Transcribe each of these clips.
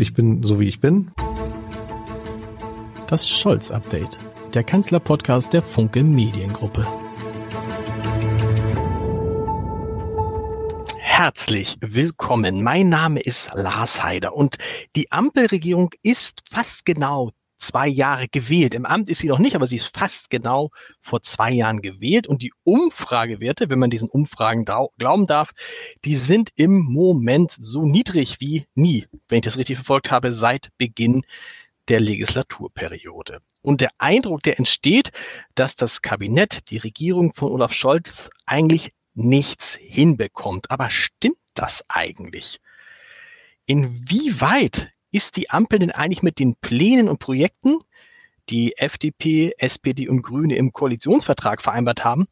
Ich bin so wie ich bin. Das Scholz-Update, der Kanzler-Podcast der Funke Mediengruppe. Herzlich willkommen. Mein Name ist Lars Heider und die Ampelregierung ist fast genau zwei Jahre gewählt. Im Amt ist sie noch nicht, aber sie ist fast genau vor zwei Jahren gewählt. Und die Umfragewerte, wenn man diesen Umfragen glauben darf, die sind im Moment so niedrig wie nie, wenn ich das richtig verfolgt habe, seit Beginn der Legislaturperiode. Und der Eindruck, der entsteht, dass das Kabinett, die Regierung von Olaf Scholz eigentlich nichts hinbekommt. Aber stimmt das eigentlich? Inwieweit ist die Ampel denn eigentlich mit den Plänen und Projekten, die FDP, SPD und Grüne im Koalitionsvertrag vereinbart haben,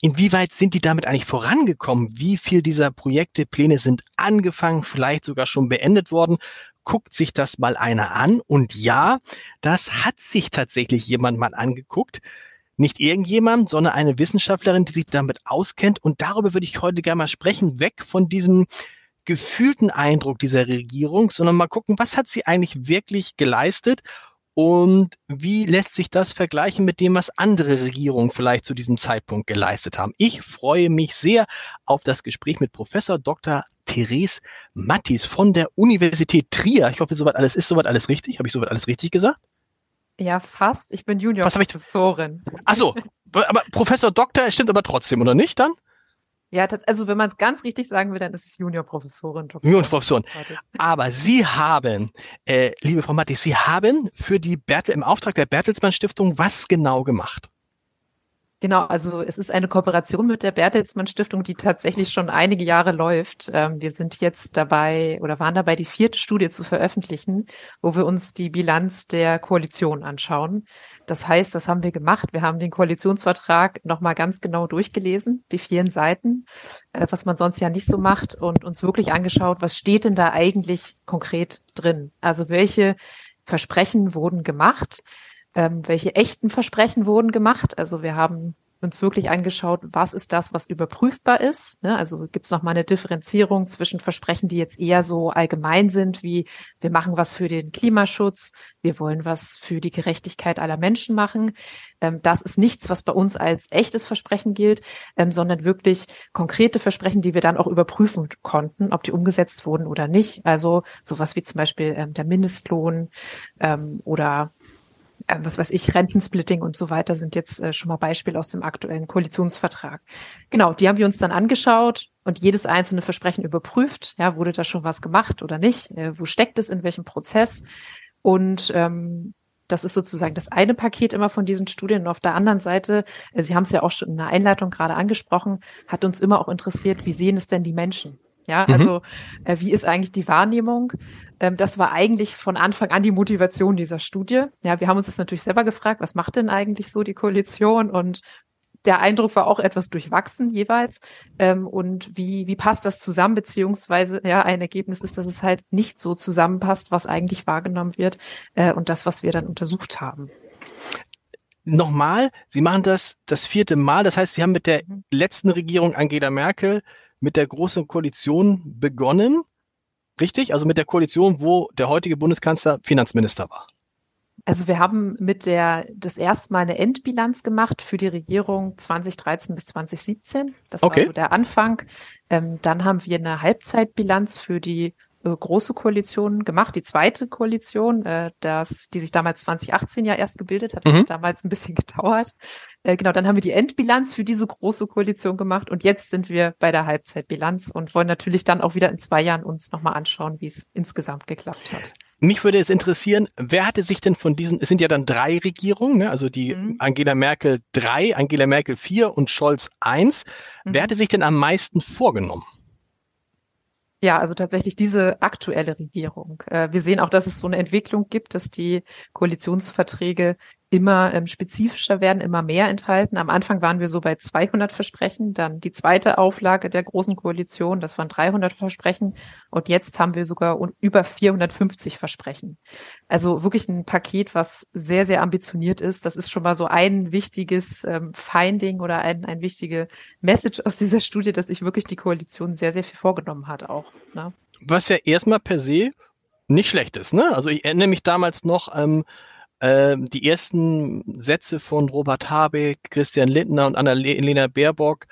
inwieweit sind die damit eigentlich vorangekommen? Wie viel dieser Projekte, Pläne sind angefangen, vielleicht sogar schon beendet worden? Guckt sich das mal einer an? Und ja, das hat sich tatsächlich jemand mal angeguckt. Nicht irgendjemand, sondern eine Wissenschaftlerin, die sich damit auskennt. Und darüber würde ich heute gerne mal sprechen, weg von diesem gefühlten Eindruck dieser Regierung, sondern mal gucken, was hat sie eigentlich wirklich geleistet und wie lässt sich das vergleichen mit dem, was andere Regierungen vielleicht zu diesem Zeitpunkt geleistet haben? Ich freue mich sehr auf das Gespräch mit Professor Dr. Therese Mattis von der Universität Trier. Ich hoffe, soweit alles ist soweit alles richtig. Habe ich soweit alles richtig gesagt? Ja, fast. Ich bin Junior-Professorin. Ach so, aber Professor Doktor stimmt aber trotzdem, oder nicht dann? Ja, also wenn man es ganz richtig sagen will, dann ist es Juniorprofessorin. Juniorprofessorin. Aber Sie haben, äh, liebe Frau Mattis, Sie haben für die Bertel, im Auftrag der Bertelsmann Stiftung was genau gemacht? Genau, also es ist eine Kooperation mit der Bertelsmann Stiftung, die tatsächlich schon einige Jahre läuft. Ähm, wir sind jetzt dabei oder waren dabei, die vierte Studie zu veröffentlichen, wo wir uns die Bilanz der Koalition anschauen. Das heißt, das haben wir gemacht. Wir haben den Koalitionsvertrag nochmal ganz genau durchgelesen, die vielen Seiten, äh, was man sonst ja nicht so macht und uns wirklich angeschaut, was steht denn da eigentlich konkret drin? Also welche Versprechen wurden gemacht? Ähm, welche echten Versprechen wurden gemacht. Also wir haben uns wirklich angeschaut, was ist das, was überprüfbar ist. Ne? Also gibt es nochmal eine Differenzierung zwischen Versprechen, die jetzt eher so allgemein sind, wie wir machen was für den Klimaschutz, wir wollen was für die Gerechtigkeit aller Menschen machen. Ähm, das ist nichts, was bei uns als echtes Versprechen gilt, ähm, sondern wirklich konkrete Versprechen, die wir dann auch überprüfen konnten, ob die umgesetzt wurden oder nicht. Also sowas wie zum Beispiel ähm, der Mindestlohn ähm, oder äh, was weiß ich, Rentensplitting und so weiter sind jetzt äh, schon mal Beispiele aus dem aktuellen Koalitionsvertrag. Genau, die haben wir uns dann angeschaut und jedes einzelne Versprechen überprüft. Ja, wurde da schon was gemacht oder nicht? Äh, wo steckt es in welchem Prozess? Und ähm, das ist sozusagen das eine Paket immer von diesen Studien. Und auf der anderen Seite, äh, Sie haben es ja auch schon in der Einleitung gerade angesprochen, hat uns immer auch interessiert, wie sehen es denn die Menschen? Ja, mhm. also äh, wie ist eigentlich die Wahrnehmung? Ähm, das war eigentlich von Anfang an die Motivation dieser Studie. Ja, wir haben uns das natürlich selber gefragt, was macht denn eigentlich so die Koalition? Und der Eindruck war auch etwas durchwachsen jeweils. Ähm, und wie, wie passt das zusammen? Beziehungsweise, ja, ein Ergebnis ist, dass es halt nicht so zusammenpasst, was eigentlich wahrgenommen wird äh, und das, was wir dann untersucht haben nochmal, Sie machen das das vierte Mal. Das heißt, Sie haben mit der mhm. letzten Regierung Angela Merkel mit der Großen Koalition begonnen. Richtig? Also mit der Koalition, wo der heutige Bundeskanzler Finanzminister war. Also wir haben mit der das erste Mal eine Endbilanz gemacht für die Regierung 2013 bis 2017. Das okay. war so der Anfang. Ähm, dann haben wir eine Halbzeitbilanz für die äh, große Koalition gemacht, die zweite Koalition, äh, das, die sich damals 2018 ja erst gebildet hat, mhm. hat damals ein bisschen gedauert. Äh, genau, dann haben wir die Endbilanz für diese große Koalition gemacht und jetzt sind wir bei der Halbzeitbilanz und wollen natürlich dann auch wieder in zwei Jahren uns nochmal anschauen, wie es insgesamt geklappt hat. Mich würde jetzt interessieren, wer hatte sich denn von diesen, es sind ja dann drei Regierungen, ne? also die mhm. Angela Merkel drei, Angela Merkel vier und Scholz eins. Mhm. Wer hatte sich denn am meisten vorgenommen? Ja, also tatsächlich diese aktuelle Regierung. Äh, wir sehen auch, dass es so eine Entwicklung gibt, dass die Koalitionsverträge immer ähm, spezifischer werden, immer mehr enthalten. Am Anfang waren wir so bei 200 Versprechen, dann die zweite Auflage der großen Koalition, das waren 300 Versprechen und jetzt haben wir sogar über 450 Versprechen. Also wirklich ein Paket, was sehr, sehr ambitioniert ist. Das ist schon mal so ein wichtiges ähm, Finding oder ein, ein wichtige Message aus dieser Studie, dass sich wirklich die Koalition sehr, sehr viel vorgenommen hat auch. Ne? Was ja erstmal per se nicht schlecht ist. Ne? Also ich erinnere mich damals noch ähm, äh, die ersten Sätze von Robert Habeck, Christian Lindner und Annalena Baerbock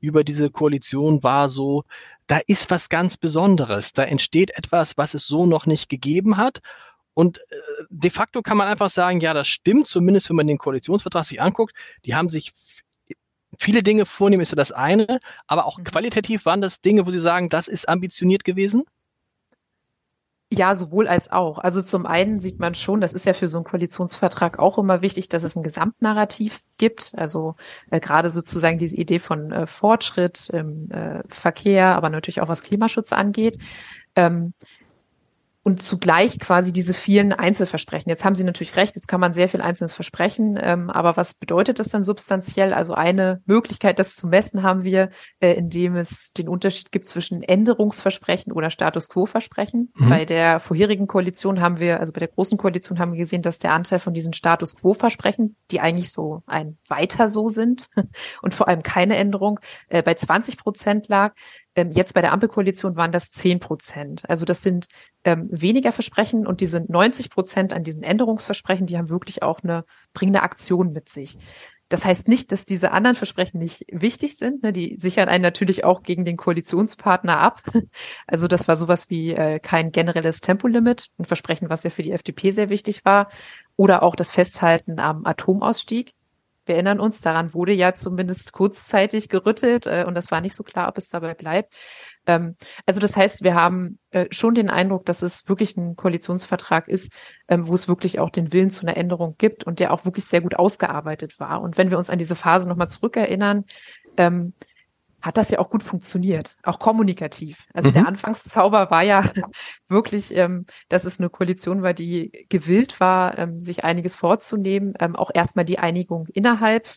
über diese Koalition war so, da ist was ganz Besonderes. Da entsteht etwas, was es so noch nicht gegeben hat. Und äh, de facto kann man einfach sagen, ja, das stimmt, zumindest wenn man den Koalitionsvertrag sich anguckt. Die haben sich viele Dinge vornehmen, ist ja das eine, aber auch mhm. qualitativ waren das Dinge, wo Sie sagen, das ist ambitioniert gewesen? Ja, sowohl als auch. Also zum einen sieht man schon, das ist ja für so einen Koalitionsvertrag auch immer wichtig, dass es ein Gesamtnarrativ gibt. Also äh, gerade sozusagen diese Idee von äh, Fortschritt im äh, Verkehr, aber natürlich auch was Klimaschutz angeht. Ähm, und zugleich quasi diese vielen Einzelversprechen. Jetzt haben Sie natürlich recht, jetzt kann man sehr viel Einzelnes versprechen, ähm, aber was bedeutet das dann substanziell? Also eine Möglichkeit, das zu messen, haben wir, äh, indem es den Unterschied gibt zwischen Änderungsversprechen oder Status Quo-Versprechen. Mhm. Bei der vorherigen Koalition haben wir, also bei der großen Koalition haben wir gesehen, dass der Anteil von diesen Status Quo-Versprechen, die eigentlich so ein weiter so sind und vor allem keine Änderung, äh, bei 20 Prozent lag. Ähm, jetzt bei der Ampelkoalition waren das 10 Prozent. Also das sind ähm, weniger Versprechen und diese 90 Prozent an diesen Änderungsversprechen, die haben wirklich auch eine bringende Aktion mit sich. Das heißt nicht, dass diese anderen Versprechen nicht wichtig sind. Ne? Die sichern einen natürlich auch gegen den Koalitionspartner ab. Also das war sowas wie äh, kein generelles Tempolimit, ein Versprechen, was ja für die FDP sehr wichtig war. Oder auch das Festhalten am Atomausstieg. Wir erinnern uns, daran wurde ja zumindest kurzzeitig gerüttelt äh, und das war nicht so klar, ob es dabei bleibt. Ähm, also das heißt, wir haben äh, schon den Eindruck, dass es wirklich ein Koalitionsvertrag ist, ähm, wo es wirklich auch den Willen zu einer Änderung gibt und der auch wirklich sehr gut ausgearbeitet war. Und wenn wir uns an diese Phase nochmal zurückerinnern, ähm, hat das ja auch gut funktioniert, auch kommunikativ. Also mhm. der Anfangszauber war ja wirklich, ähm, dass es eine Koalition war, die gewillt war, ähm, sich einiges vorzunehmen, ähm, auch erstmal die Einigung innerhalb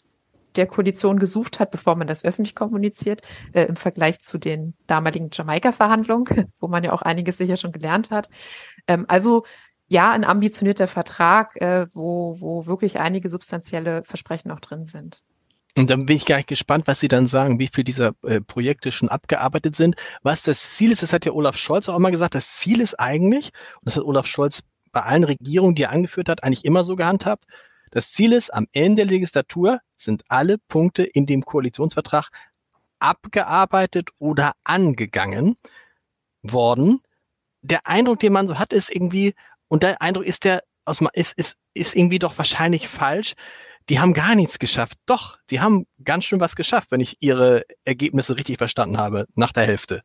der Koalition gesucht hat, bevor man das öffentlich kommuniziert, äh, im Vergleich zu den damaligen Jamaika-Verhandlungen, wo man ja auch einiges sicher schon gelernt hat. Ähm, also ja, ein ambitionierter Vertrag, äh, wo, wo wirklich einige substanzielle Versprechen auch drin sind. Und dann bin ich gar nicht gespannt, was Sie dann sagen, wie viele dieser äh, Projekte schon abgearbeitet sind. Was das Ziel ist, das hat ja Olaf Scholz auch immer gesagt, das Ziel ist eigentlich, und das hat Olaf Scholz bei allen Regierungen, die er angeführt hat, eigentlich immer so gehandhabt, das Ziel ist, am Ende der Legislatur sind alle Punkte in dem Koalitionsvertrag abgearbeitet oder angegangen worden. Der Eindruck, den man so hat, ist irgendwie, und der Eindruck ist der, ist, ist, ist irgendwie doch wahrscheinlich falsch, die haben gar nichts geschafft. Doch, die haben ganz schön was geschafft, wenn ich ihre Ergebnisse richtig verstanden habe, nach der Hälfte.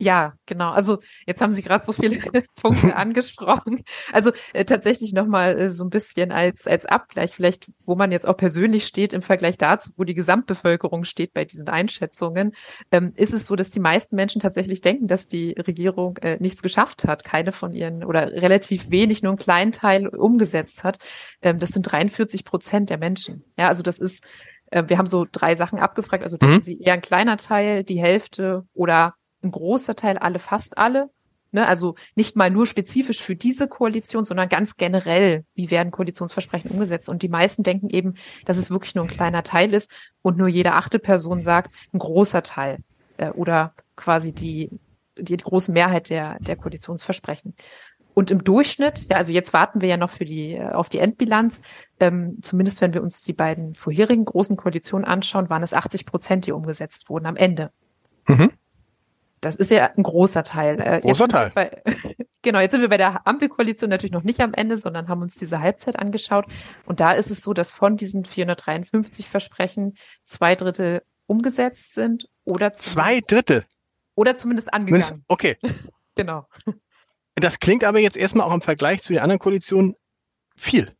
Ja, genau. Also jetzt haben Sie gerade so viele Punkte angesprochen. Also äh, tatsächlich nochmal äh, so ein bisschen als, als Abgleich, vielleicht, wo man jetzt auch persönlich steht im Vergleich dazu, wo die Gesamtbevölkerung steht bei diesen Einschätzungen, ähm, ist es so, dass die meisten Menschen tatsächlich denken, dass die Regierung äh, nichts geschafft hat, keine von ihren oder relativ wenig, nur einen kleinen Teil umgesetzt hat. Ähm, das sind 43 Prozent der Menschen. Ja, also das ist äh, wir haben so drei Sachen abgefragt, also denken mhm. Sie eher ein kleiner Teil, die Hälfte oder ein großer Teil, alle, fast alle. Ne, also nicht mal nur spezifisch für diese Koalition, sondern ganz generell, wie werden Koalitionsversprechen umgesetzt. Und die meisten denken eben, dass es wirklich nur ein kleiner Teil ist und nur jede achte Person sagt, ein großer Teil äh, oder quasi die, die große Mehrheit der, der Koalitionsversprechen. Und im Durchschnitt, ja, also jetzt warten wir ja noch für die, äh, auf die Endbilanz, ähm, zumindest wenn wir uns die beiden vorherigen großen Koalitionen anschauen, waren es 80 Prozent, die umgesetzt wurden am Ende. Mhm. Das ist ja ein großer Teil. Äh, großer Teil. Bei, genau, jetzt sind wir bei der Ampelkoalition natürlich noch nicht am Ende, sondern haben uns diese Halbzeit angeschaut. Und da ist es so, dass von diesen 453 Versprechen zwei Drittel umgesetzt sind oder zwei Drittel oder zumindest angegangen. Okay. genau. Das klingt aber jetzt erstmal auch im Vergleich zu den anderen Koalitionen viel.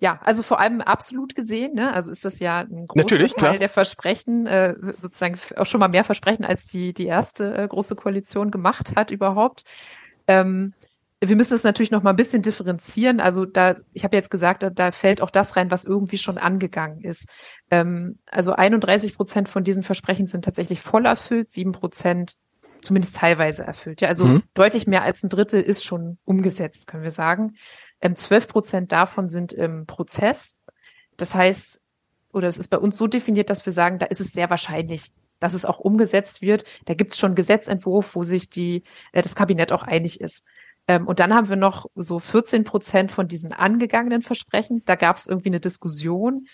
Ja, also vor allem absolut gesehen, ne? Also ist das ja ein großer Natürlich, Teil klar. der Versprechen, äh, sozusagen auch schon mal mehr Versprechen, als die, die erste äh, große Koalition gemacht hat überhaupt. Ähm, wir müssen es natürlich noch mal ein bisschen differenzieren. Also da, ich habe jetzt gesagt, da, da, fällt auch das rein, was irgendwie schon angegangen ist. Ähm, also 31 Prozent von diesen Versprechen sind tatsächlich voll erfüllt, sieben Prozent zumindest teilweise erfüllt. Ja, also mhm. deutlich mehr als ein Drittel ist schon umgesetzt, können wir sagen. Ähm, 12 Prozent davon sind im Prozess. Das heißt, oder es ist bei uns so definiert, dass wir sagen, da ist es sehr wahrscheinlich, dass es auch umgesetzt wird. Da gibt es schon Gesetzentwurf, wo sich die, äh, das Kabinett auch einig ist. Ähm, und dann haben wir noch so 14 Prozent von diesen angegangenen Versprechen. Da gab es irgendwie eine Diskussion.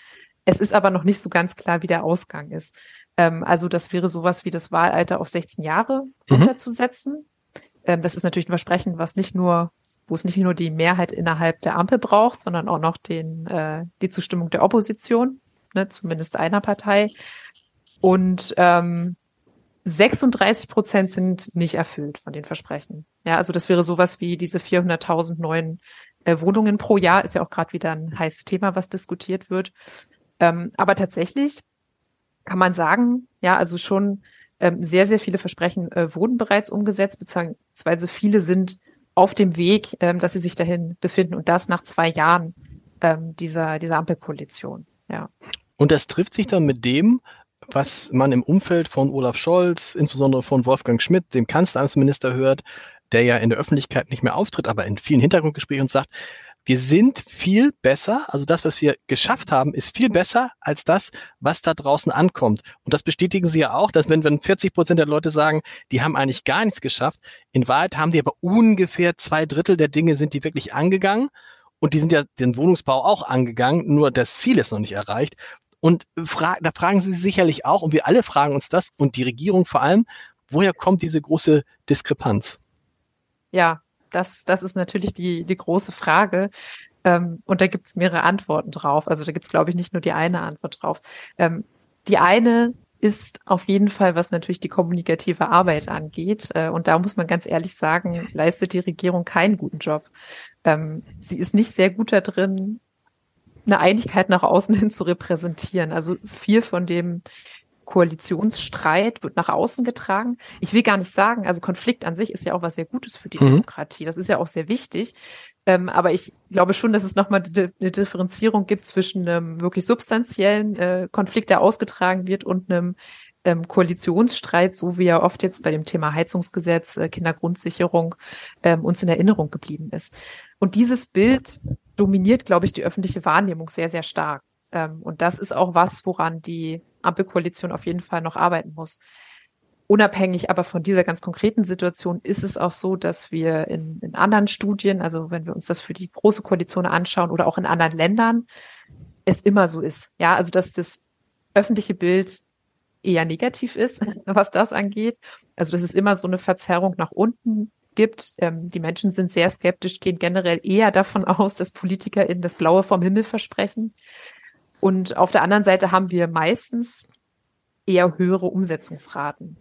Es ist aber noch nicht so ganz klar, wie der Ausgang ist. Ähm, also das wäre sowas wie das Wahlalter auf 16 Jahre mhm. runterzusetzen. Ähm, das ist natürlich ein Versprechen, was nicht nur wo es nicht nur die Mehrheit innerhalb der Ampel braucht, sondern auch noch den, äh, die Zustimmung der Opposition, ne, zumindest einer Partei. Und ähm, 36 Prozent sind nicht erfüllt von den Versprechen. Ja, also das wäre sowas wie diese 400.000 neuen äh, Wohnungen pro Jahr, ist ja auch gerade wieder ein heißes Thema, was diskutiert wird. Ähm, aber tatsächlich kann man sagen, ja, also schon ähm, sehr, sehr viele Versprechen äh, wurden bereits umgesetzt, beziehungsweise viele sind auf dem Weg, ähm, dass sie sich dahin befinden und das nach zwei Jahren ähm, dieser, dieser Ampelkoalition. Ja. Und das trifft sich dann mit dem, was man im Umfeld von Olaf Scholz, insbesondere von Wolfgang Schmidt, dem Kanzleramtsminister, hört, der ja in der Öffentlichkeit nicht mehr auftritt, aber in vielen Hintergrundgesprächen und sagt, wir sind viel besser, also das, was wir geschafft haben, ist viel besser als das, was da draußen ankommt. Und das bestätigen Sie ja auch, dass wenn, wenn 40 Prozent der Leute sagen, die haben eigentlich gar nichts geschafft, in Wahrheit haben die aber ungefähr zwei Drittel der Dinge sind die wirklich angegangen. Und die sind ja den Wohnungsbau auch angegangen, nur das Ziel ist noch nicht erreicht. Und fra da fragen Sie sicherlich auch, und wir alle fragen uns das, und die Regierung vor allem, woher kommt diese große Diskrepanz? Ja, das, das ist natürlich die, die große Frage. Ähm, und da gibt es mehrere Antworten drauf. Also da gibt es, glaube ich, nicht nur die eine Antwort drauf. Ähm, die eine ist auf jeden Fall, was natürlich die kommunikative Arbeit angeht. Äh, und da muss man ganz ehrlich sagen, leistet die Regierung keinen guten Job. Ähm, sie ist nicht sehr gut da drin, eine Einigkeit nach außen hin zu repräsentieren. Also viel von dem Koalitionsstreit wird nach außen getragen. Ich will gar nicht sagen, also Konflikt an sich ist ja auch was sehr Gutes für die mhm. Demokratie. Das ist ja auch sehr wichtig. Ähm, aber ich glaube schon, dass es nochmal eine Differenzierung gibt zwischen einem wirklich substanziellen äh, Konflikt, der ausgetragen wird, und einem ähm, Koalitionsstreit, so wie er oft jetzt bei dem Thema Heizungsgesetz, äh, Kindergrundsicherung ähm, uns in Erinnerung geblieben ist. Und dieses Bild dominiert, glaube ich, die öffentliche Wahrnehmung sehr, sehr stark. Ähm, und das ist auch was, woran die Ampelkoalition auf jeden Fall noch arbeiten muss. Unabhängig aber von dieser ganz konkreten Situation ist es auch so, dass wir in, in anderen Studien, also wenn wir uns das für die große Koalition anschauen oder auch in anderen Ländern, es immer so ist. Ja, also dass das öffentliche Bild eher negativ ist, was das angeht. Also dass es immer so eine Verzerrung nach unten gibt. Ähm, die Menschen sind sehr skeptisch, gehen generell eher davon aus, dass PolitikerInnen das Blaue vom Himmel versprechen. Und auf der anderen Seite haben wir meistens eher höhere Umsetzungsraten.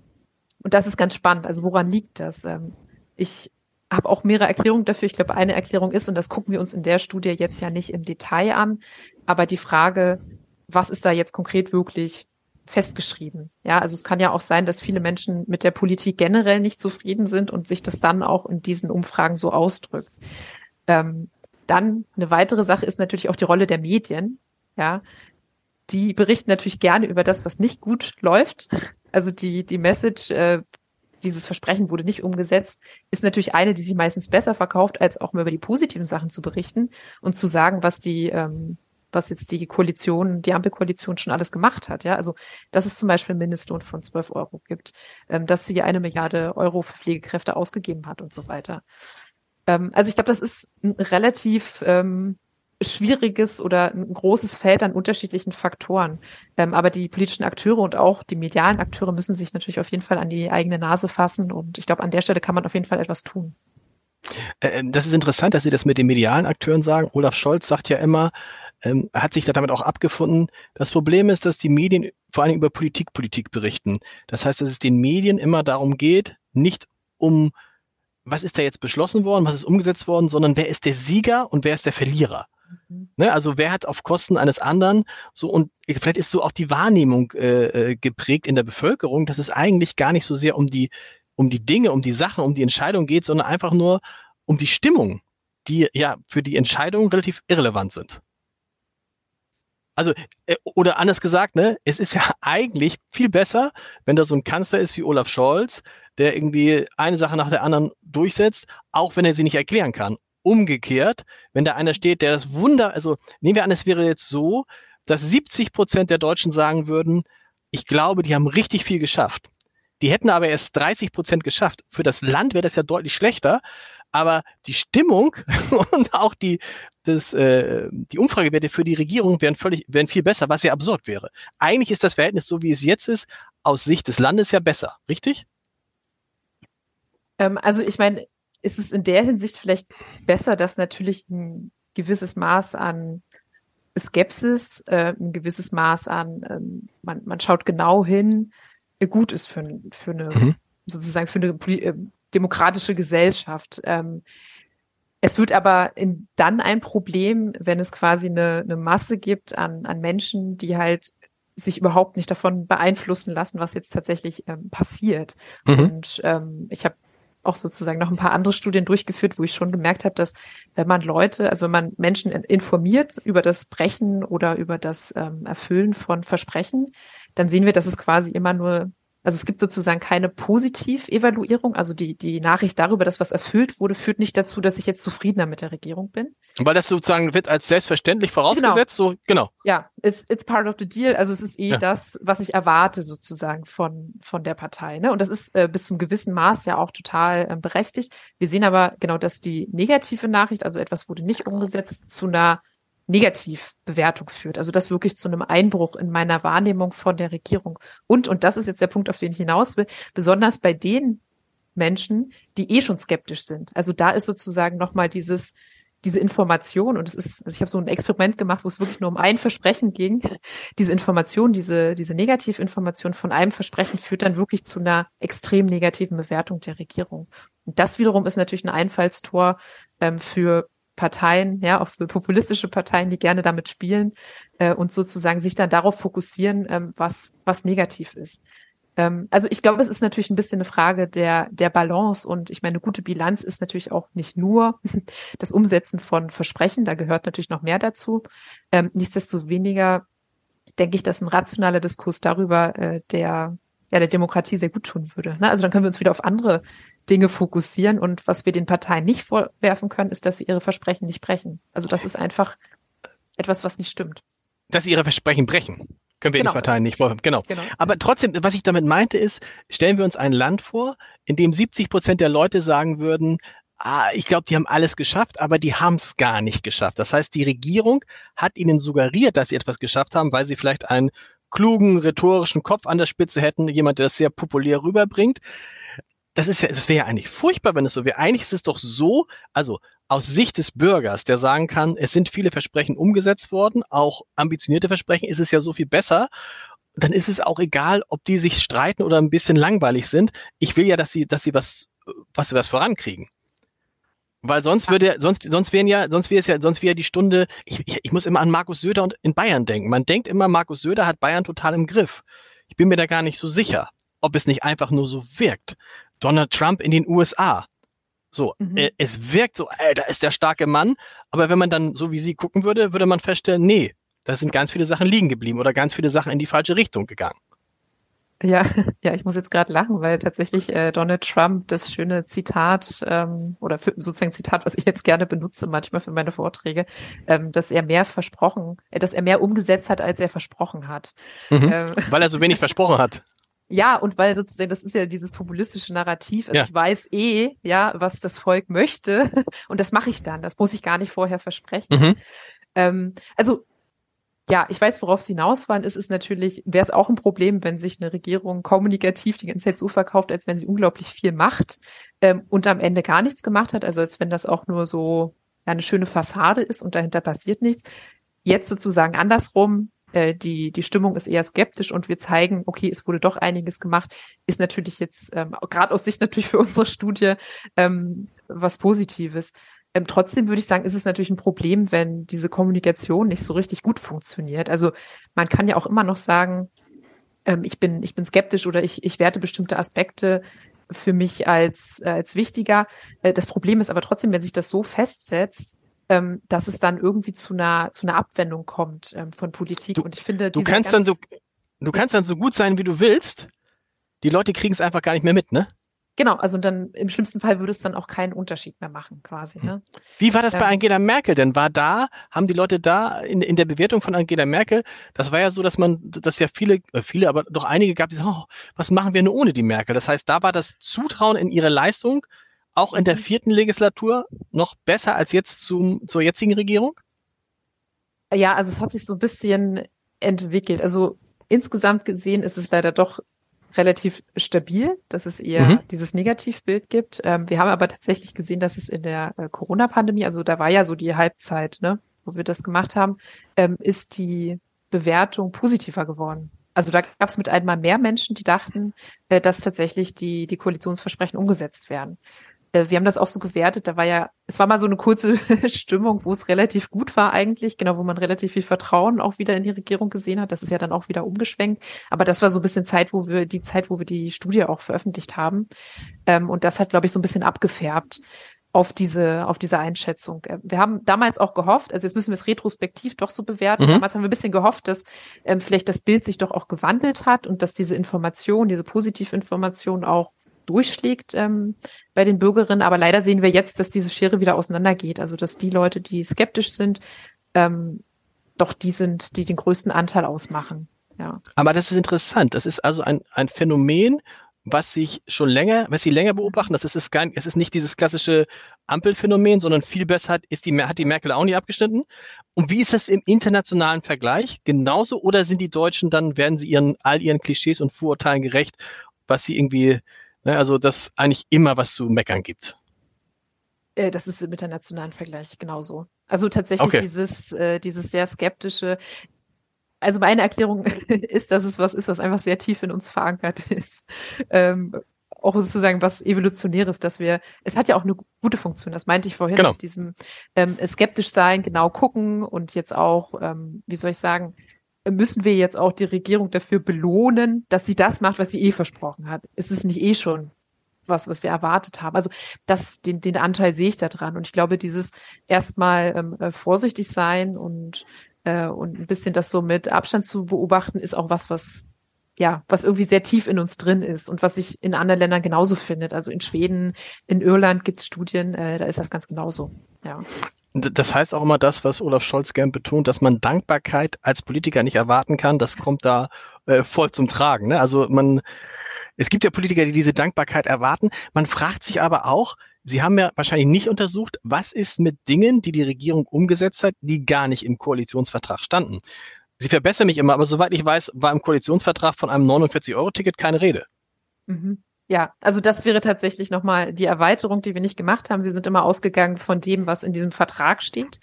Und das ist ganz spannend. Also woran liegt das? Ähm, ich habe auch mehrere Erklärungen dafür. Ich glaube, eine Erklärung ist, und das gucken wir uns in der Studie jetzt ja nicht im Detail an, aber die Frage, was ist da jetzt konkret wirklich festgeschrieben? Ja, also es kann ja auch sein, dass viele Menschen mit der Politik generell nicht zufrieden sind und sich das dann auch in diesen Umfragen so ausdrückt. Ähm, dann eine weitere Sache ist natürlich auch die Rolle der Medien ja, die berichten natürlich gerne über das, was nicht gut läuft. Also die, die Message, äh, dieses Versprechen wurde nicht umgesetzt, ist natürlich eine, die sich meistens besser verkauft, als auch mal über die positiven Sachen zu berichten und zu sagen, was die, ähm, was jetzt die Koalition, die Ampelkoalition schon alles gemacht hat. Ja, also dass es zum Beispiel einen Mindestlohn von 12 Euro gibt, ähm, dass sie eine Milliarde Euro für Pflegekräfte ausgegeben hat und so weiter. Ähm, also ich glaube, das ist ein relativ ähm, schwieriges oder ein großes Feld an unterschiedlichen Faktoren. Ähm, aber die politischen Akteure und auch die medialen Akteure müssen sich natürlich auf jeden Fall an die eigene Nase fassen. Und ich glaube, an der Stelle kann man auf jeden Fall etwas tun. Äh, das ist interessant, dass Sie das mit den medialen Akteuren sagen. Olaf Scholz sagt ja immer, ähm, hat sich damit auch abgefunden. Das Problem ist, dass die Medien vor allem über Politik Politik berichten. Das heißt, dass es den Medien immer darum geht, nicht um was ist da jetzt beschlossen worden, was ist umgesetzt worden, sondern wer ist der Sieger und wer ist der Verlierer. Mhm. Ne, also wer hat auf Kosten eines anderen so und vielleicht ist so auch die Wahrnehmung äh, äh, geprägt in der Bevölkerung, dass es eigentlich gar nicht so sehr um die um die Dinge, um die Sachen, um die Entscheidung geht, sondern einfach nur um die Stimmung, die ja für die Entscheidung relativ irrelevant sind. Also, äh, oder anders gesagt, ne, es ist ja eigentlich viel besser, wenn da so ein Kanzler ist wie Olaf Scholz, der irgendwie eine Sache nach der anderen durchsetzt, auch wenn er sie nicht erklären kann umgekehrt, wenn da einer steht, der das Wunder, also nehmen wir an, es wäre jetzt so, dass 70 Prozent der Deutschen sagen würden, ich glaube, die haben richtig viel geschafft. Die hätten aber erst 30 Prozent geschafft. Für das Land wäre das ja deutlich schlechter. Aber die Stimmung und auch die, das, äh, die Umfragewerte für die Regierung wären völlig, wären viel besser, was ja absurd wäre. Eigentlich ist das Verhältnis so, wie es jetzt ist, aus Sicht des Landes ja besser, richtig? Ähm, also ich meine, ist es in der Hinsicht vielleicht besser, dass natürlich ein gewisses Maß an Skepsis, äh, ein gewisses Maß an, ähm, man, man schaut genau hin, äh, gut ist für, für eine, mhm. sozusagen für eine äh, demokratische Gesellschaft. Ähm, es wird aber in, dann ein Problem, wenn es quasi eine, eine Masse gibt an, an Menschen, die halt sich überhaupt nicht davon beeinflussen lassen, was jetzt tatsächlich ähm, passiert. Mhm. Und ähm, ich habe auch sozusagen noch ein paar andere Studien durchgeführt, wo ich schon gemerkt habe, dass wenn man Leute, also wenn man Menschen informiert über das Brechen oder über das ähm, Erfüllen von Versprechen, dann sehen wir, dass es quasi immer nur also es gibt sozusagen keine Positiv-Evaluierung. Also die, die Nachricht darüber, dass was erfüllt wurde, führt nicht dazu, dass ich jetzt zufriedener mit der Regierung bin. Weil das sozusagen wird als selbstverständlich vorausgesetzt, genau. so genau. Ja, it's, it's part of the deal. Also es ist eh ja. das, was ich erwarte sozusagen von, von der Partei. Ne? Und das ist äh, bis zum gewissen Maß ja auch total äh, berechtigt. Wir sehen aber genau, dass die negative Nachricht, also etwas wurde nicht umgesetzt, zu einer Negativbewertung führt. Also das wirklich zu einem Einbruch in meiner Wahrnehmung von der Regierung. Und, und das ist jetzt der Punkt, auf den ich hinaus will, besonders bei den Menschen, die eh schon skeptisch sind. Also da ist sozusagen nochmal dieses, diese Information, und es ist, also ich habe so ein Experiment gemacht, wo es wirklich nur um ein Versprechen ging. Diese Information, diese, diese Negativinformation von einem Versprechen führt dann wirklich zu einer extrem negativen Bewertung der Regierung. Und das wiederum ist natürlich ein Einfallstor ähm, für Parteien, ja, auch populistische Parteien, die gerne damit spielen äh, und sozusagen sich dann darauf fokussieren, ähm, was, was negativ ist. Ähm, also ich glaube, es ist natürlich ein bisschen eine Frage der, der Balance und ich meine, eine gute Bilanz ist natürlich auch nicht nur das Umsetzen von Versprechen, da gehört natürlich noch mehr dazu. Ähm, nichtsdestoweniger denke ich, dass ein rationaler Diskurs darüber äh, der ja, der Demokratie sehr gut tun würde. Ne? Also dann können wir uns wieder auf andere Dinge fokussieren. Und was wir den Parteien nicht vorwerfen können, ist, dass sie ihre Versprechen nicht brechen. Also das ist einfach etwas, was nicht stimmt. Dass sie ihre Versprechen brechen. Können wir genau. den Parteien nicht vorwerfen. Genau. genau. Aber trotzdem, was ich damit meinte, ist, stellen wir uns ein Land vor, in dem 70 Prozent der Leute sagen würden, ah, ich glaube, die haben alles geschafft, aber die haben es gar nicht geschafft. Das heißt, die Regierung hat ihnen suggeriert, dass sie etwas geschafft haben, weil sie vielleicht einen klugen, rhetorischen Kopf an der Spitze hätten, jemand, der das sehr populär rüberbringt das ist ja, das wäre ja eigentlich furchtbar, wenn es so wäre. Eigentlich ist es doch so, also aus Sicht des Bürgers, der sagen kann, es sind viele Versprechen umgesetzt worden, auch ambitionierte Versprechen, ist es ja so viel besser. Dann ist es auch egal, ob die sich streiten oder ein bisschen langweilig sind. Ich will ja, dass sie, dass sie was, was sie was vorankriegen. Weil sonst würde, sonst, sonst wären ja, sonst wäre es ja, sonst wäre die Stunde, ich, ich, muss immer an Markus Söder und in Bayern denken. Man denkt immer, Markus Söder hat Bayern total im Griff. Ich bin mir da gar nicht so sicher, ob es nicht einfach nur so wirkt. Donald Trump in den USA. So, mhm. äh, es wirkt so, ey, da ist der starke Mann, aber wenn man dann so wie sie gucken würde, würde man feststellen, nee, da sind ganz viele Sachen liegen geblieben oder ganz viele Sachen in die falsche Richtung gegangen. Ja, ja, ich muss jetzt gerade lachen, weil tatsächlich äh, Donald Trump das schöne Zitat ähm, oder für, sozusagen Zitat, was ich jetzt gerne benutze manchmal für meine Vorträge, ähm, dass er mehr versprochen, äh, dass er mehr umgesetzt hat, als er versprochen hat. Mhm, ähm, weil er so wenig versprochen hat. Ja, und weil sozusagen, das ist ja dieses populistische Narrativ. Also ja. ich weiß eh, ja, was das Volk möchte. Und das mache ich dann. Das muss ich gar nicht vorher versprechen. Mhm. Ähm, also, ja, ich weiß, worauf Sie hinaus waren. Es ist natürlich, wäre es auch ein Problem, wenn sich eine Regierung kommunikativ die ganze Zeit so verkauft, als wenn sie unglaublich viel macht ähm, und am Ende gar nichts gemacht hat. Also als wenn das auch nur so eine schöne Fassade ist und dahinter passiert nichts. Jetzt sozusagen andersrum, äh, die, die Stimmung ist eher skeptisch und wir zeigen, okay, es wurde doch einiges gemacht, ist natürlich jetzt, ähm, gerade aus Sicht natürlich für unsere Studie, ähm, was Positives. Ähm, trotzdem würde ich sagen, ist es natürlich ein Problem, wenn diese Kommunikation nicht so richtig gut funktioniert. Also man kann ja auch immer noch sagen, ähm, ich bin, ich bin skeptisch oder ich, ich werte bestimmte Aspekte für mich als, äh, als wichtiger. Äh, das Problem ist aber trotzdem, wenn sich das so festsetzt, ähm, dass es dann irgendwie zu einer, zu einer Abwendung kommt ähm, von Politik. Du, und ich finde, du kannst dann so, du kannst dann so gut sein, wie du willst. Die Leute kriegen es einfach gar nicht mehr mit, ne? Genau, also dann im schlimmsten Fall würde es dann auch keinen Unterschied mehr machen, quasi. Ne? Wie war das ja. bei Angela Merkel denn? War da, haben die Leute da in, in der Bewertung von Angela Merkel, das war ja so, dass man, dass ja viele, äh, viele, aber doch einige gab, die sagen, oh, was machen wir nur ohne die Merkel? Das heißt, da war das Zutrauen in ihre Leistung auch in der mhm. vierten Legislatur noch besser als jetzt zum, zur jetzigen Regierung? Ja, also es hat sich so ein bisschen entwickelt. Also insgesamt gesehen ist es leider doch relativ stabil, dass es eher mhm. dieses Negativbild gibt. Ähm, wir haben aber tatsächlich gesehen, dass es in der äh, Corona-Pandemie, also da war ja so die Halbzeit, ne, wo wir das gemacht haben, ähm, ist die Bewertung positiver geworden. Also da gab es mit einmal mehr Menschen, die dachten, äh, dass tatsächlich die, die Koalitionsversprechen umgesetzt werden. Äh, wir haben das auch so gewertet. Da war ja, es war mal so eine kurze Stimmung, wo es relativ gut war eigentlich, genau, wo man relativ viel Vertrauen auch wieder in die Regierung gesehen hat. Das ist ja dann auch wieder umgeschwenkt. Aber das war so ein bisschen Zeit, wo wir, die Zeit, wo wir die Studie auch veröffentlicht haben. Ähm, und das hat, glaube ich, so ein bisschen abgefärbt auf diese, auf diese Einschätzung. Äh, wir haben damals auch gehofft, also jetzt müssen wir es retrospektiv doch so bewerten. Mhm. Damals haben wir ein bisschen gehofft, dass ähm, vielleicht das Bild sich doch auch gewandelt hat und dass diese Information, diese Positivinformation auch durchschlägt ähm, bei den Bürgerinnen. Aber leider sehen wir jetzt, dass diese Schere wieder auseinandergeht. Also dass die Leute, die skeptisch sind, ähm, doch die sind, die den größten Anteil ausmachen. Ja. Aber das ist interessant. Das ist also ein, ein Phänomen, was sich schon länger, was Sie länger beobachten. Das ist, ist, gar, es ist nicht dieses klassische Ampelphänomen, sondern viel besser hat, ist die, hat die Merkel auch nicht abgeschnitten. Und wie ist das im internationalen Vergleich? Genauso oder sind die Deutschen dann, werden sie ihren, all ihren Klischees und Vorurteilen gerecht, was sie irgendwie also, dass eigentlich immer was zu meckern gibt. Äh, das ist im internationalen Vergleich genauso. Also tatsächlich okay. dieses, äh, dieses sehr skeptische. Also meine Erklärung ist, dass es was ist, was einfach sehr tief in uns verankert ist. Ähm, auch sozusagen was Evolutionäres, dass wir, es hat ja auch eine gute Funktion, das meinte ich vorhin, genau. mit diesem ähm, skeptisch sein, genau gucken und jetzt auch, ähm, wie soll ich sagen, müssen wir jetzt auch die Regierung dafür belohnen, dass sie das macht, was sie eh versprochen hat? Ist es nicht eh schon was, was wir erwartet haben? Also das, den, den Anteil sehe ich da dran. Und ich glaube, dieses erstmal ähm, äh, vorsichtig sein und, äh, und ein bisschen das so mit Abstand zu beobachten, ist auch was, was ja, was irgendwie sehr tief in uns drin ist und was sich in anderen Ländern genauso findet. Also in Schweden, in Irland gibt's Studien, äh, da ist das ganz genauso. Ja. Das heißt auch immer das, was Olaf Scholz gern betont, dass man Dankbarkeit als Politiker nicht erwarten kann. Das kommt da äh, voll zum Tragen. Ne? Also man, es gibt ja Politiker, die diese Dankbarkeit erwarten. Man fragt sich aber auch, Sie haben ja wahrscheinlich nicht untersucht, was ist mit Dingen, die die Regierung umgesetzt hat, die gar nicht im Koalitionsvertrag standen. Sie verbessern mich immer, aber soweit ich weiß, war im Koalitionsvertrag von einem 49-Euro-Ticket keine Rede. Mhm. Ja, also das wäre tatsächlich nochmal die Erweiterung, die wir nicht gemacht haben. Wir sind immer ausgegangen von dem, was in diesem Vertrag steht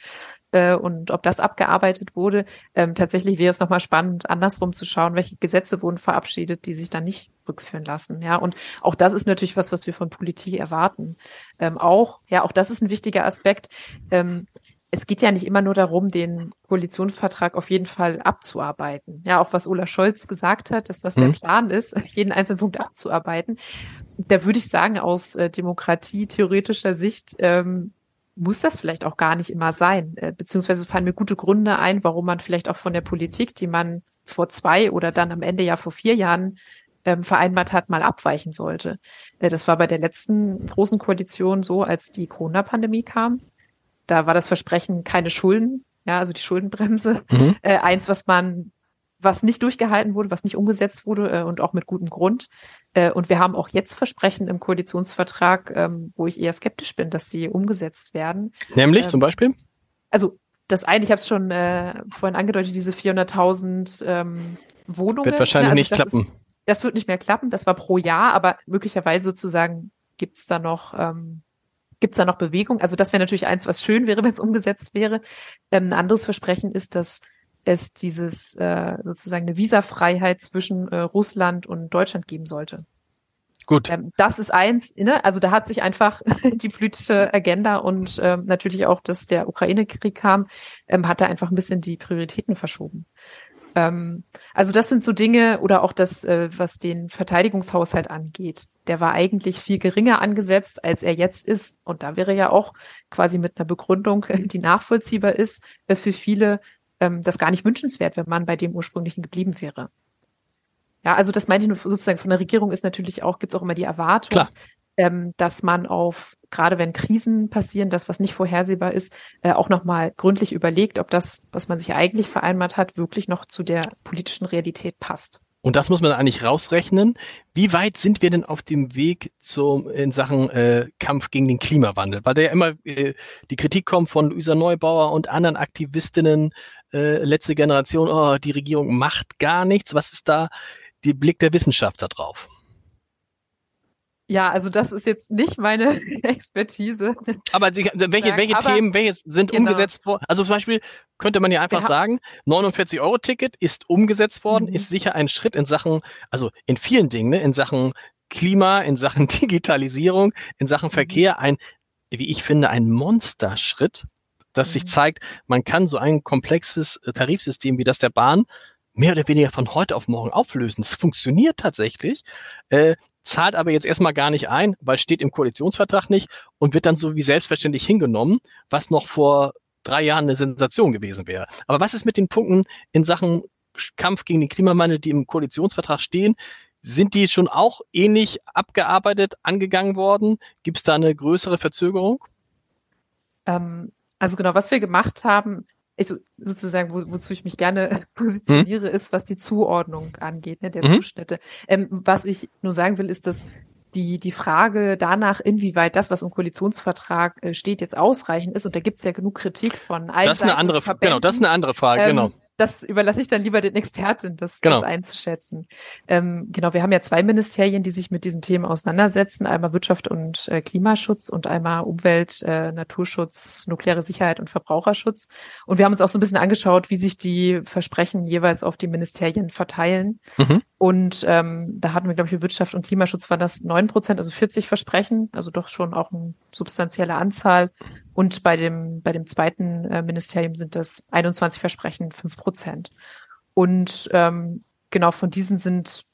äh, und ob das abgearbeitet wurde. Ähm, tatsächlich wäre es nochmal spannend, andersrum zu schauen, welche Gesetze wurden verabschiedet, die sich dann nicht rückführen lassen. Ja, und auch das ist natürlich was, was wir von Politik erwarten. Ähm, auch, ja, auch das ist ein wichtiger Aspekt. Ähm, es geht ja nicht immer nur darum, den Koalitionsvertrag auf jeden Fall abzuarbeiten. Ja, auch was Olaf Scholz gesagt hat, dass das mhm. der Plan ist, jeden einzelnen Punkt abzuarbeiten. Da würde ich sagen, aus äh, Demokratie-theoretischer Sicht ähm, muss das vielleicht auch gar nicht immer sein. Äh, beziehungsweise fallen mir gute Gründe ein, warum man vielleicht auch von der Politik, die man vor zwei oder dann am Ende ja vor vier Jahren ähm, vereinbart hat, mal abweichen sollte. Äh, das war bei der letzten großen Koalition so, als die Corona-Pandemie kam da war das Versprechen keine Schulden, ja, also die Schuldenbremse. Mhm. Äh, eins, was man, was nicht durchgehalten wurde, was nicht umgesetzt wurde äh, und auch mit gutem Grund. Äh, und wir haben auch jetzt Versprechen im Koalitionsvertrag, ähm, wo ich eher skeptisch bin, dass sie umgesetzt werden. Nämlich ähm, zum Beispiel? Also das eine, ich habe es schon äh, vorhin angedeutet, diese 400.000 ähm, Wohnungen. Wird wahrscheinlich also nicht klappen. Ist, das wird nicht mehr klappen. Das war pro Jahr, aber möglicherweise sozusagen gibt's da noch ähm, Gibt es da noch Bewegung? Also das wäre natürlich eins, was schön wäre, wenn es umgesetzt wäre. Ähm, ein anderes Versprechen ist, dass es dieses äh, sozusagen eine Visafreiheit zwischen äh, Russland und Deutschland geben sollte. Gut. Ähm, das ist eins, ne? also da hat sich einfach die politische Agenda und ähm, natürlich auch, dass der Ukraine-Krieg kam, ähm, hat da einfach ein bisschen die Prioritäten verschoben. Ähm, also das sind so Dinge oder auch das, äh, was den Verteidigungshaushalt angeht. Der war eigentlich viel geringer angesetzt, als er jetzt ist. Und da wäre ja auch quasi mit einer Begründung, die nachvollziehbar ist, äh, für viele ähm, das gar nicht wünschenswert, wenn man bei dem ursprünglichen geblieben wäre. Ja, also das meinte ich nur sozusagen von der Regierung ist natürlich auch, gibt es auch immer die Erwartung, ähm, dass man auf, gerade wenn Krisen passieren, das, was nicht vorhersehbar ist, äh, auch nochmal gründlich überlegt, ob das, was man sich eigentlich vereinbart hat, wirklich noch zu der politischen Realität passt. Und das muss man eigentlich rausrechnen. Wie weit sind wir denn auf dem Weg zum, in Sachen äh, Kampf gegen den Klimawandel? Weil da ja immer äh, die Kritik kommt von Luisa Neubauer und anderen Aktivistinnen, äh, letzte Generation, oh, die Regierung macht gar nichts. Was ist da der Blick der Wissenschaft da drauf? Ja, also das ist jetzt nicht meine Expertise. Aber Sie, welche, welche Aber, Themen, welche sind genau. umgesetzt worden? Also zum Beispiel könnte man ja einfach sagen, 49 Euro Ticket ist umgesetzt worden, mhm. ist sicher ein Schritt in Sachen, also in vielen Dingen, ne, in Sachen Klima, in Sachen Digitalisierung, in Sachen mhm. Verkehr, ein, wie ich finde, ein Monsterschritt, das mhm. sich zeigt, man kann so ein komplexes Tarifsystem wie das der Bahn mehr oder weniger von heute auf morgen auflösen. Es funktioniert tatsächlich. Äh, zahlt aber jetzt erstmal gar nicht ein, weil steht im Koalitionsvertrag nicht und wird dann so wie selbstverständlich hingenommen, was noch vor drei Jahren eine Sensation gewesen wäre. Aber was ist mit den Punkten in Sachen Kampf gegen den Klimawandel, die im Koalitionsvertrag stehen? Sind die schon auch ähnlich abgearbeitet, angegangen worden? Gibt es da eine größere Verzögerung? Ähm, also genau, was wir gemacht haben, also sozusagen, wo, wozu ich mich gerne positioniere, mhm. ist, was die Zuordnung angeht, ne, der mhm. Zuschnitte. Ähm, was ich nur sagen will, ist, dass die, die Frage danach, inwieweit das, was im Koalitionsvertrag äh, steht, jetzt ausreichend ist, und da gibt es ja genug Kritik von allen Das ist eine andere, genau, das ist eine andere Frage, ähm, genau das überlasse ich dann lieber den Experten, das, genau. das einzuschätzen. Ähm, genau, wir haben ja zwei Ministerien, die sich mit diesen Themen auseinandersetzen. Einmal Wirtschaft und äh, Klimaschutz und einmal Umwelt, äh, Naturschutz, nukleare Sicherheit und Verbraucherschutz. Und wir haben uns auch so ein bisschen angeschaut, wie sich die Versprechen jeweils auf die Ministerien verteilen. Mhm. Und ähm, da hatten wir, glaube ich, für Wirtschaft und Klimaschutz war das neun Prozent, also 40 Versprechen, also doch schon auch eine substanzielle Anzahl. Und bei dem, bei dem zweiten äh, Ministerium sind das 21 Versprechen, fünf Prozent. Und ähm, genau von diesen sind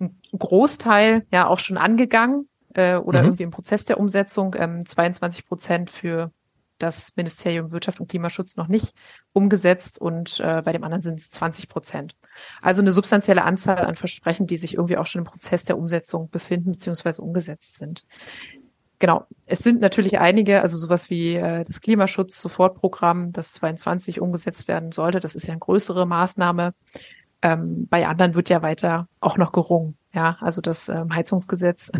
ein Großteil ja auch schon angegangen äh, oder mhm. irgendwie im Prozess der Umsetzung. Ähm, 22 Prozent für das Ministerium Wirtschaft und Klimaschutz noch nicht umgesetzt und äh, bei dem anderen sind es 20 Prozent. Also eine substanzielle Anzahl an Versprechen, die sich irgendwie auch schon im Prozess der Umsetzung befinden bzw. umgesetzt sind. Genau. Es sind natürlich einige, also sowas wie äh, das Klimaschutz-Sofortprogramm, das 22 umgesetzt werden sollte. Das ist ja eine größere Maßnahme. Ähm, bei anderen wird ja weiter auch noch gerungen. Ja, also das ähm, Heizungsgesetz,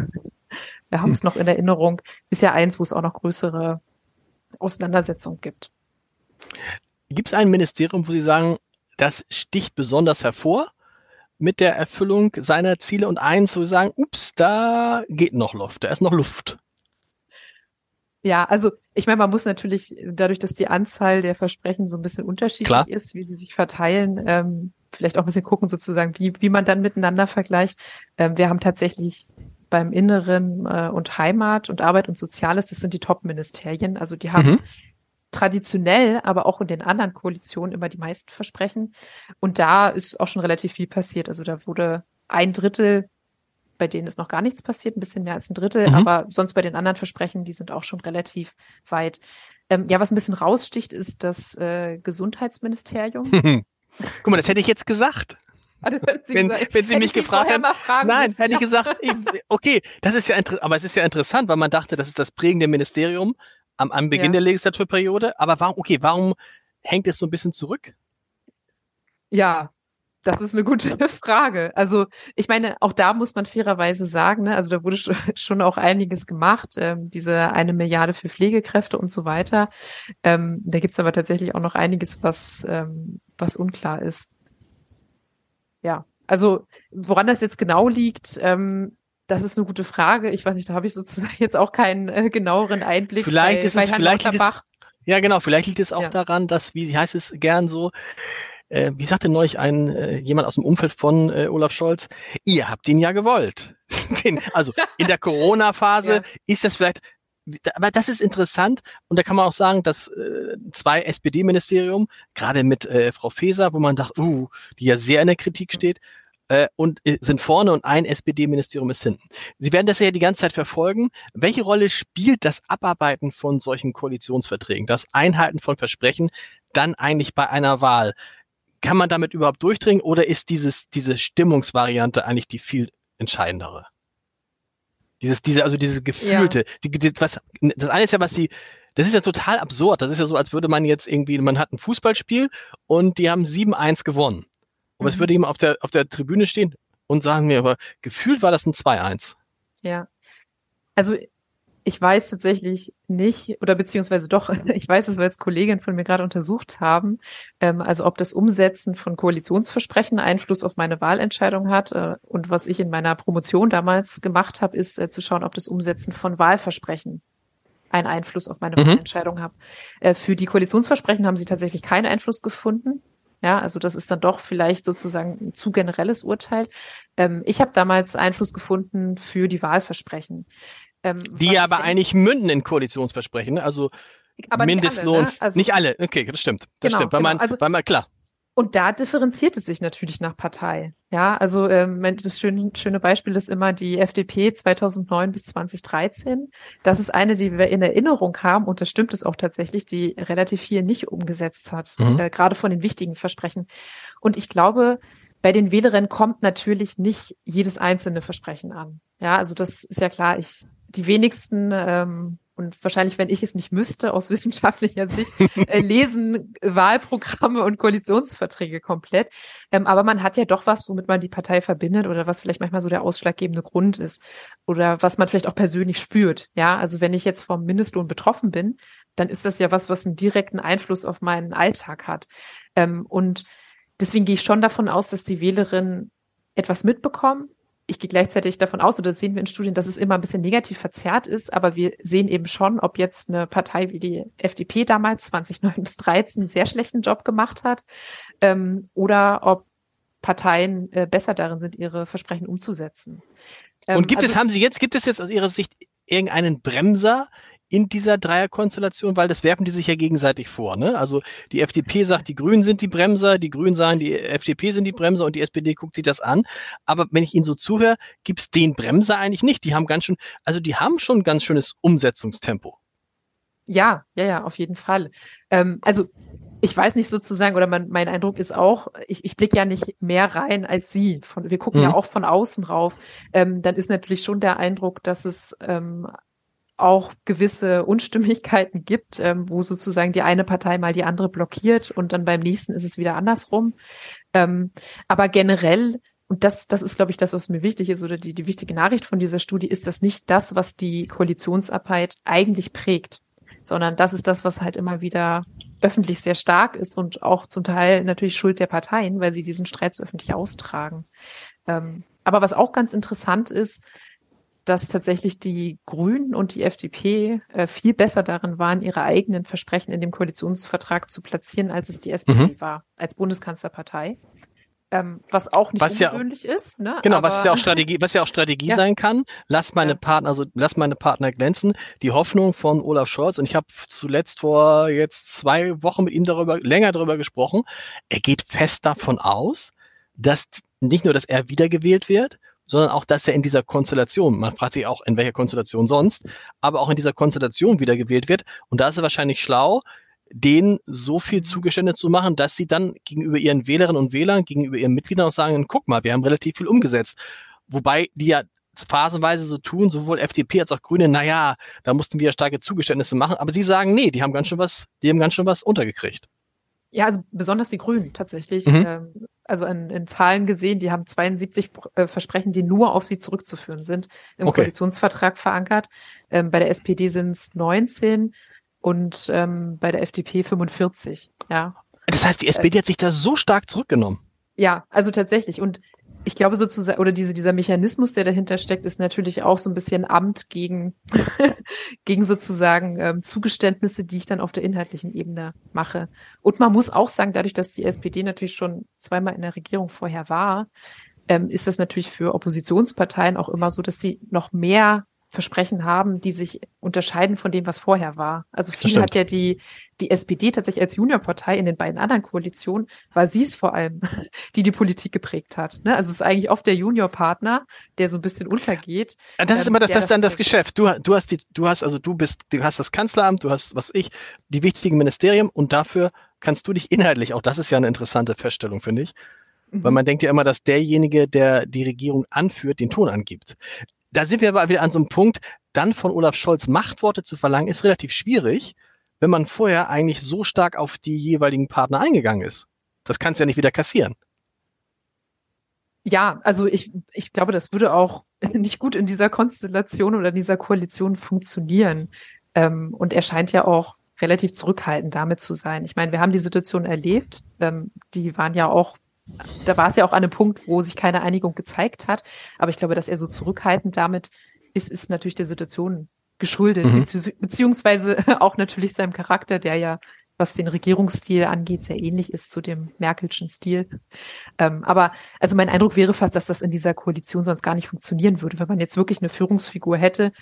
wir haben es noch in Erinnerung, ist ja eins, wo es auch noch größere Auseinandersetzung gibt. Gibt es ein Ministerium, wo Sie sagen, das sticht besonders hervor mit der Erfüllung seiner Ziele und eins, wo Sie sagen, ups, da geht noch Luft, da ist noch Luft? Ja, also ich meine, man muss natürlich dadurch, dass die Anzahl der Versprechen so ein bisschen unterschiedlich Klar. ist, wie sie sich verteilen, ähm, vielleicht auch ein bisschen gucken sozusagen, wie, wie man dann miteinander vergleicht. Ähm, wir haben tatsächlich beim Inneren äh, und Heimat und Arbeit und Soziales, das sind die Top-Ministerien. Also die haben mhm. traditionell, aber auch in den anderen Koalitionen immer die meisten Versprechen. Und da ist auch schon relativ viel passiert. Also da wurde ein Drittel, bei denen ist noch gar nichts passiert, ein bisschen mehr als ein Drittel, mhm. aber sonst bei den anderen Versprechen, die sind auch schon relativ weit. Ähm, ja, was ein bisschen raussticht, ist das äh, Gesundheitsministerium. Guck mal, das hätte ich jetzt gesagt. Ah, wenn, wenn Sie mich gefragt hätten, nein, müssen. hätte ich gesagt, okay, das ist ja aber es ist ja interessant, weil man dachte, das ist das prägende Ministerium am, am Beginn ja. der Legislaturperiode. Aber warum, okay, warum hängt es so ein bisschen zurück? Ja, das ist eine gute Frage. Also ich meine, auch da muss man fairerweise sagen, ne, also da wurde schon auch einiges gemacht, ähm, diese eine Milliarde für Pflegekräfte und so weiter. Ähm, da gibt's aber tatsächlich auch noch einiges, was, ähm, was unklar ist ja, also woran das jetzt genau liegt, ähm, das ist eine gute Frage. Ich weiß nicht, da habe ich sozusagen jetzt auch keinen äh, genaueren Einblick. Vielleicht bei, ist es, vielleicht liegt es, ja genau, vielleicht liegt es auch ja. daran, dass, wie heißt es gern so, äh, wie sagte neulich ein äh, jemand aus dem Umfeld von äh, Olaf Scholz, ihr habt ihn ja gewollt. also in der Corona-Phase ja. ist das vielleicht aber das ist interessant und da kann man auch sagen, dass äh, zwei SPD-Ministerium, gerade mit äh, Frau Faeser, wo man dachte, uh, die ja sehr in der Kritik steht, äh, und äh, sind vorne und ein SPD-Ministerium ist hinten. Sie werden das ja die ganze Zeit verfolgen. Welche Rolle spielt das Abarbeiten von solchen Koalitionsverträgen, das Einhalten von Versprechen dann eigentlich bei einer Wahl? Kann man damit überhaupt durchdringen oder ist dieses, diese Stimmungsvariante eigentlich die viel entscheidendere? Dieses, diese, also diese gefühlte, ja. die, die, was, das eine ist ja, was die, das ist ja total absurd. Das ist ja so, als würde man jetzt irgendwie, man hat ein Fußballspiel und die haben 7-1 gewonnen. Aber mhm. es würde jemand auf der, auf der Tribüne stehen und sagen mir, aber gefühlt war das ein 2-1. Ja. Also ich weiß tatsächlich nicht, oder beziehungsweise doch, ich weiß es, weil es Kolleginnen von mir gerade untersucht haben, ähm, also ob das Umsetzen von Koalitionsversprechen Einfluss auf meine Wahlentscheidung hat. Äh, und was ich in meiner Promotion damals gemacht habe, ist äh, zu schauen, ob das Umsetzen von Wahlversprechen einen Einfluss auf meine mhm. Wahlentscheidung hat. Äh, für die Koalitionsversprechen haben sie tatsächlich keinen Einfluss gefunden. Ja, also das ist dann doch vielleicht sozusagen ein zu generelles Urteil. Ähm, ich habe damals Einfluss gefunden für die Wahlversprechen. Ähm, die aber eigentlich münden in Koalitionsversprechen, ne? also aber Mindestlohn. Nicht alle, ne? also, nicht alle, okay, das stimmt. Das genau, stimmt, weil, genau. man, also, weil man, klar. Und da differenziert es sich natürlich nach Partei. Ja, also ähm, das schöne, schöne Beispiel ist immer die FDP 2009 bis 2013. Das ist eine, die wir in Erinnerung haben, und das stimmt es auch tatsächlich, die relativ viel nicht umgesetzt hat, mhm. äh, gerade von den wichtigen Versprechen. Und ich glaube, bei den Wählerinnen kommt natürlich nicht jedes einzelne Versprechen an. Ja, also das ist ja klar. Ich die wenigsten ähm, und wahrscheinlich, wenn ich es nicht müsste, aus wissenschaftlicher Sicht, äh, lesen Wahlprogramme und Koalitionsverträge komplett. Ähm, aber man hat ja doch was, womit man die Partei verbindet oder was vielleicht manchmal so der ausschlaggebende Grund ist oder was man vielleicht auch persönlich spürt. Ja, also wenn ich jetzt vom Mindestlohn betroffen bin, dann ist das ja was, was einen direkten Einfluss auf meinen Alltag hat. Ähm, und deswegen gehe ich schon davon aus, dass die Wählerinnen etwas mitbekommen, ich gehe gleichzeitig davon aus, oder das sehen wir in Studien, dass es immer ein bisschen negativ verzerrt ist, aber wir sehen eben schon, ob jetzt eine Partei wie die FDP damals 2009 bis 2013 einen sehr schlechten Job gemacht hat ähm, oder ob Parteien äh, besser darin sind, ihre Versprechen umzusetzen. Ähm, Und gibt also, es, haben Sie jetzt, gibt es jetzt aus Ihrer Sicht irgendeinen Bremser in dieser Dreierkonstellation, weil das werfen die sich ja gegenseitig vor. Ne? Also die FDP sagt, die Grünen sind die Bremser, die Grünen sagen, die FDP sind die Bremser und die SPD guckt sich das an. Aber wenn ich Ihnen so zuhöre, gibt's den Bremser eigentlich nicht. Die haben ganz schön, also die haben schon ein ganz schönes Umsetzungstempo. Ja, ja, ja, auf jeden Fall. Ähm, also ich weiß nicht sozusagen, oder mein, mein Eindruck ist auch, ich, ich blicke ja nicht mehr rein als Sie. Von, wir gucken mhm. ja auch von außen rauf. Ähm, dann ist natürlich schon der Eindruck, dass es ähm, auch gewisse Unstimmigkeiten gibt, ähm, wo sozusagen die eine Partei mal die andere blockiert und dann beim nächsten ist es wieder andersrum. Ähm, aber generell, und das, das ist, glaube ich, das, was mir wichtig ist, oder die, die wichtige Nachricht von dieser Studie, ist das nicht das, was die Koalitionsarbeit eigentlich prägt, sondern das ist das, was halt immer wieder öffentlich sehr stark ist und auch zum Teil natürlich Schuld der Parteien, weil sie diesen Streit so öffentlich austragen. Ähm, aber was auch ganz interessant ist, dass tatsächlich die Grünen und die FDP äh, viel besser darin waren, ihre eigenen Versprechen in dem Koalitionsvertrag zu platzieren, als es die SPD mhm. war, als Bundeskanzlerpartei. Ähm, was auch nicht was ungewöhnlich ja, ist. Ne? Genau, Aber, was ja auch Strategie, was ja auch Strategie ja. sein kann. Lass meine ja. Partner, also lass meine Partner glänzen. Die Hoffnung von Olaf Scholz und ich habe zuletzt vor jetzt zwei Wochen mit ihm darüber länger darüber gesprochen. Er geht fest davon aus, dass nicht nur, dass er wiedergewählt wird, sondern auch, dass er in dieser Konstellation, man fragt sich auch, in welcher Konstellation sonst, aber auch in dieser Konstellation wiedergewählt wird. Und da ist er wahrscheinlich schlau, denen so viel Zugeständnis zu machen, dass sie dann gegenüber ihren Wählerinnen und Wählern, gegenüber ihren Mitgliedern auch sagen, guck mal, wir haben relativ viel umgesetzt. Wobei die ja phasenweise so tun, sowohl FDP als auch Grüne, naja, da mussten wir ja starke Zugeständnisse machen, aber sie sagen, nee, die haben ganz schön was, die haben ganz schön was untergekriegt. Ja, also besonders die Grünen tatsächlich. Mhm. Ähm, also in, in, Zahlen gesehen, die haben 72 äh, Versprechen, die nur auf sie zurückzuführen sind, im okay. Koalitionsvertrag verankert. Ähm, bei der SPD sind es 19 und ähm, bei der FDP 45. Ja. Das heißt, die SPD hat sich da so stark zurückgenommen. Ja, also tatsächlich. Und ich glaube sozusagen, oder diese, dieser Mechanismus, der dahinter steckt, ist natürlich auch so ein bisschen Amt gegen, gegen sozusagen ähm, Zugeständnisse, die ich dann auf der inhaltlichen Ebene mache. Und man muss auch sagen, dadurch, dass die SPD natürlich schon zweimal in der Regierung vorher war, ähm, ist das natürlich für Oppositionsparteien auch immer so, dass sie noch mehr Versprechen haben, die sich unterscheiden von dem, was vorher war. Also viel hat ja die, die SPD tatsächlich als Juniorpartei in den beiden anderen Koalitionen, war sie es vor allem, die die Politik geprägt hat. Ne? Also es ist eigentlich oft der Juniorpartner, der so ein bisschen untergeht. Das ist ähm, immer das, das dann das Geschäft. Du, du hast die, du hast, also du bist, du hast das Kanzleramt, du hast, was ich, die wichtigen Ministerien und dafür kannst du dich inhaltlich, auch das ist ja eine interessante Feststellung, finde ich, mhm. weil man denkt ja immer, dass derjenige, der die Regierung anführt, den Ton angibt da sind wir aber wieder an so einem Punkt, dann von Olaf Scholz Machtworte zu verlangen, ist relativ schwierig, wenn man vorher eigentlich so stark auf die jeweiligen Partner eingegangen ist. Das kannst du ja nicht wieder kassieren. Ja, also ich, ich glaube, das würde auch nicht gut in dieser Konstellation oder in dieser Koalition funktionieren. Ähm, und er scheint ja auch relativ zurückhaltend damit zu sein. Ich meine, wir haben die Situation erlebt. Ähm, die waren ja auch da war es ja auch an einem Punkt, wo sich keine Einigung gezeigt hat. Aber ich glaube, dass er so zurückhaltend damit ist, ist natürlich der Situation geschuldet, mhm. beziehungsweise auch natürlich seinem Charakter, der ja was den Regierungsstil angeht, sehr ähnlich ist zu dem Merkelschen Stil. Ähm, aber also mein Eindruck wäre fast, dass das in dieser Koalition sonst gar nicht funktionieren würde, wenn man jetzt wirklich eine Führungsfigur hätte,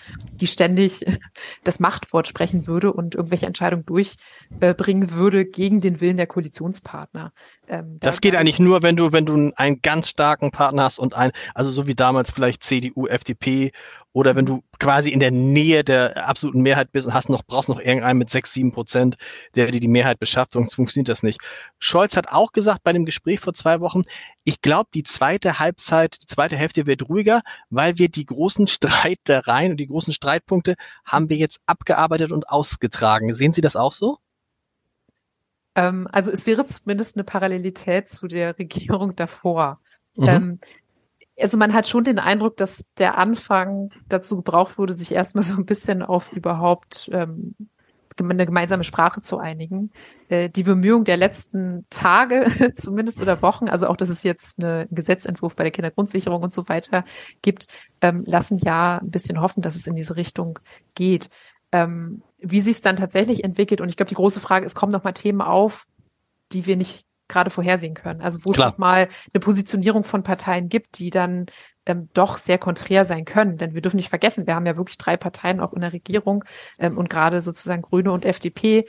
die ständig das Machtwort sprechen würde und irgendwelche Entscheidungen durchbringen würde gegen den Willen der Koalitionspartner. Ähm, das geht eigentlich nur, wenn du, wenn du einen ganz starken Partner hast und ein, also so wie damals vielleicht CDU, FDP oder wenn du quasi in der Nähe der absoluten Mehrheit bist und hast noch, brauchst noch irgendeinen mit sechs, sieben Prozent, der dir die Mehrheit beschafft, sonst funktioniert das nicht. Scholz hat auch gesagt bei dem Gespräch vor zwei Wochen, ich glaube, die zweite Halbzeit, die zweite Hälfte wird ruhiger, weil wir die großen Streitereien und die großen Streitpunkte haben wir jetzt abgearbeitet und ausgetragen. Sehen Sie das auch so? Ähm, also es wäre zumindest eine Parallelität zu der Regierung davor. Mhm. Ähm, also man hat schon den Eindruck, dass der Anfang dazu gebraucht wurde, sich erstmal so ein bisschen auf überhaupt ähm, eine gemeinsame Sprache zu einigen. Äh, die Bemühungen der letzten Tage zumindest oder Wochen, also auch, dass es jetzt eine, einen Gesetzentwurf bei der Kindergrundsicherung und so weiter gibt, ähm, lassen ja ein bisschen hoffen, dass es in diese Richtung geht. Ähm, wie sich es dann tatsächlich entwickelt. Und ich glaube, die große Frage ist, kommen noch mal Themen auf, die wir nicht gerade vorhersehen können. Also wo es noch mal eine Positionierung von Parteien gibt, die dann ähm, doch sehr konträr sein können. Denn wir dürfen nicht vergessen, wir haben ja wirklich drei Parteien auch in der Regierung ähm, und gerade sozusagen Grüne und FDP,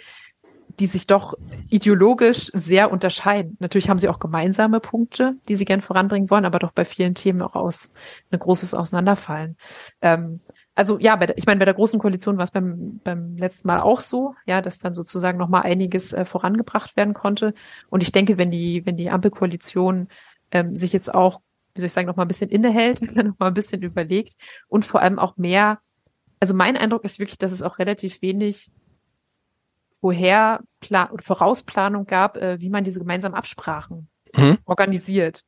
die sich doch ideologisch sehr unterscheiden. Natürlich haben sie auch gemeinsame Punkte, die sie gern voranbringen wollen, aber doch bei vielen Themen auch aus ein großes Auseinanderfallen. Ähm, also ja, bei ich meine, bei der großen Koalition war es beim, beim letzten Mal auch so, ja, dass dann sozusagen nochmal einiges äh, vorangebracht werden konnte. Und ich denke, wenn die, wenn die Ampelkoalition ähm, sich jetzt auch, wie soll ich sagen, nochmal ein bisschen innehält, nochmal ein bisschen überlegt und vor allem auch mehr, also mein Eindruck ist wirklich, dass es auch relativ wenig vorher oder Vorausplanung gab, äh, wie man diese gemeinsamen Absprachen mhm. organisiert.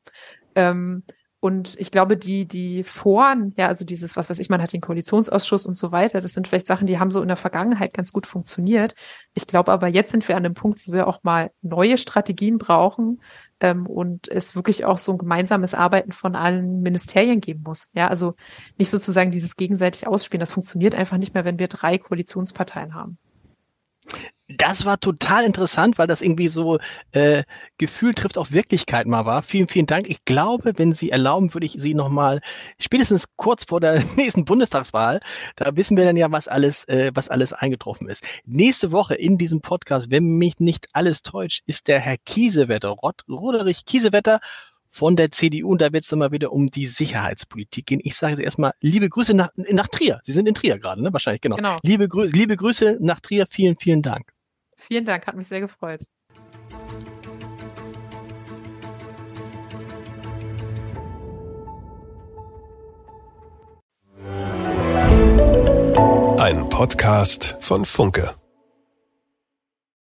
Ähm, und ich glaube, die, die Foren, ja, also dieses, was weiß ich, man hat den Koalitionsausschuss und so weiter, das sind vielleicht Sachen, die haben so in der Vergangenheit ganz gut funktioniert. Ich glaube aber, jetzt sind wir an einem Punkt, wo wir auch mal neue Strategien brauchen ähm, und es wirklich auch so ein gemeinsames Arbeiten von allen Ministerien geben muss. Ja, also nicht sozusagen dieses gegenseitig Ausspielen. Das funktioniert einfach nicht mehr, wenn wir drei Koalitionsparteien haben. Das war total interessant, weil das irgendwie so äh, Gefühl trifft auf Wirklichkeit mal war. Vielen, vielen Dank. Ich glaube, wenn Sie erlauben, würde ich Sie nochmal spätestens kurz vor der nächsten Bundestagswahl, da wissen wir dann ja, was alles, äh, was alles eingetroffen ist. Nächste Woche in diesem Podcast, wenn mich nicht alles täuscht, ist der Herr Kiesewetter, Rod Roderich Kiesewetter von der CDU und da wird es dann mal wieder um die Sicherheitspolitik gehen. Ich sage jetzt erstmal liebe Grüße nach, nach Trier. Sie sind in Trier gerade, ne? Wahrscheinlich, genau. genau. Liebe, Grü liebe Grüße nach Trier. Vielen, vielen Dank. Vielen Dank, hat mich sehr gefreut. Ein Podcast von Funke.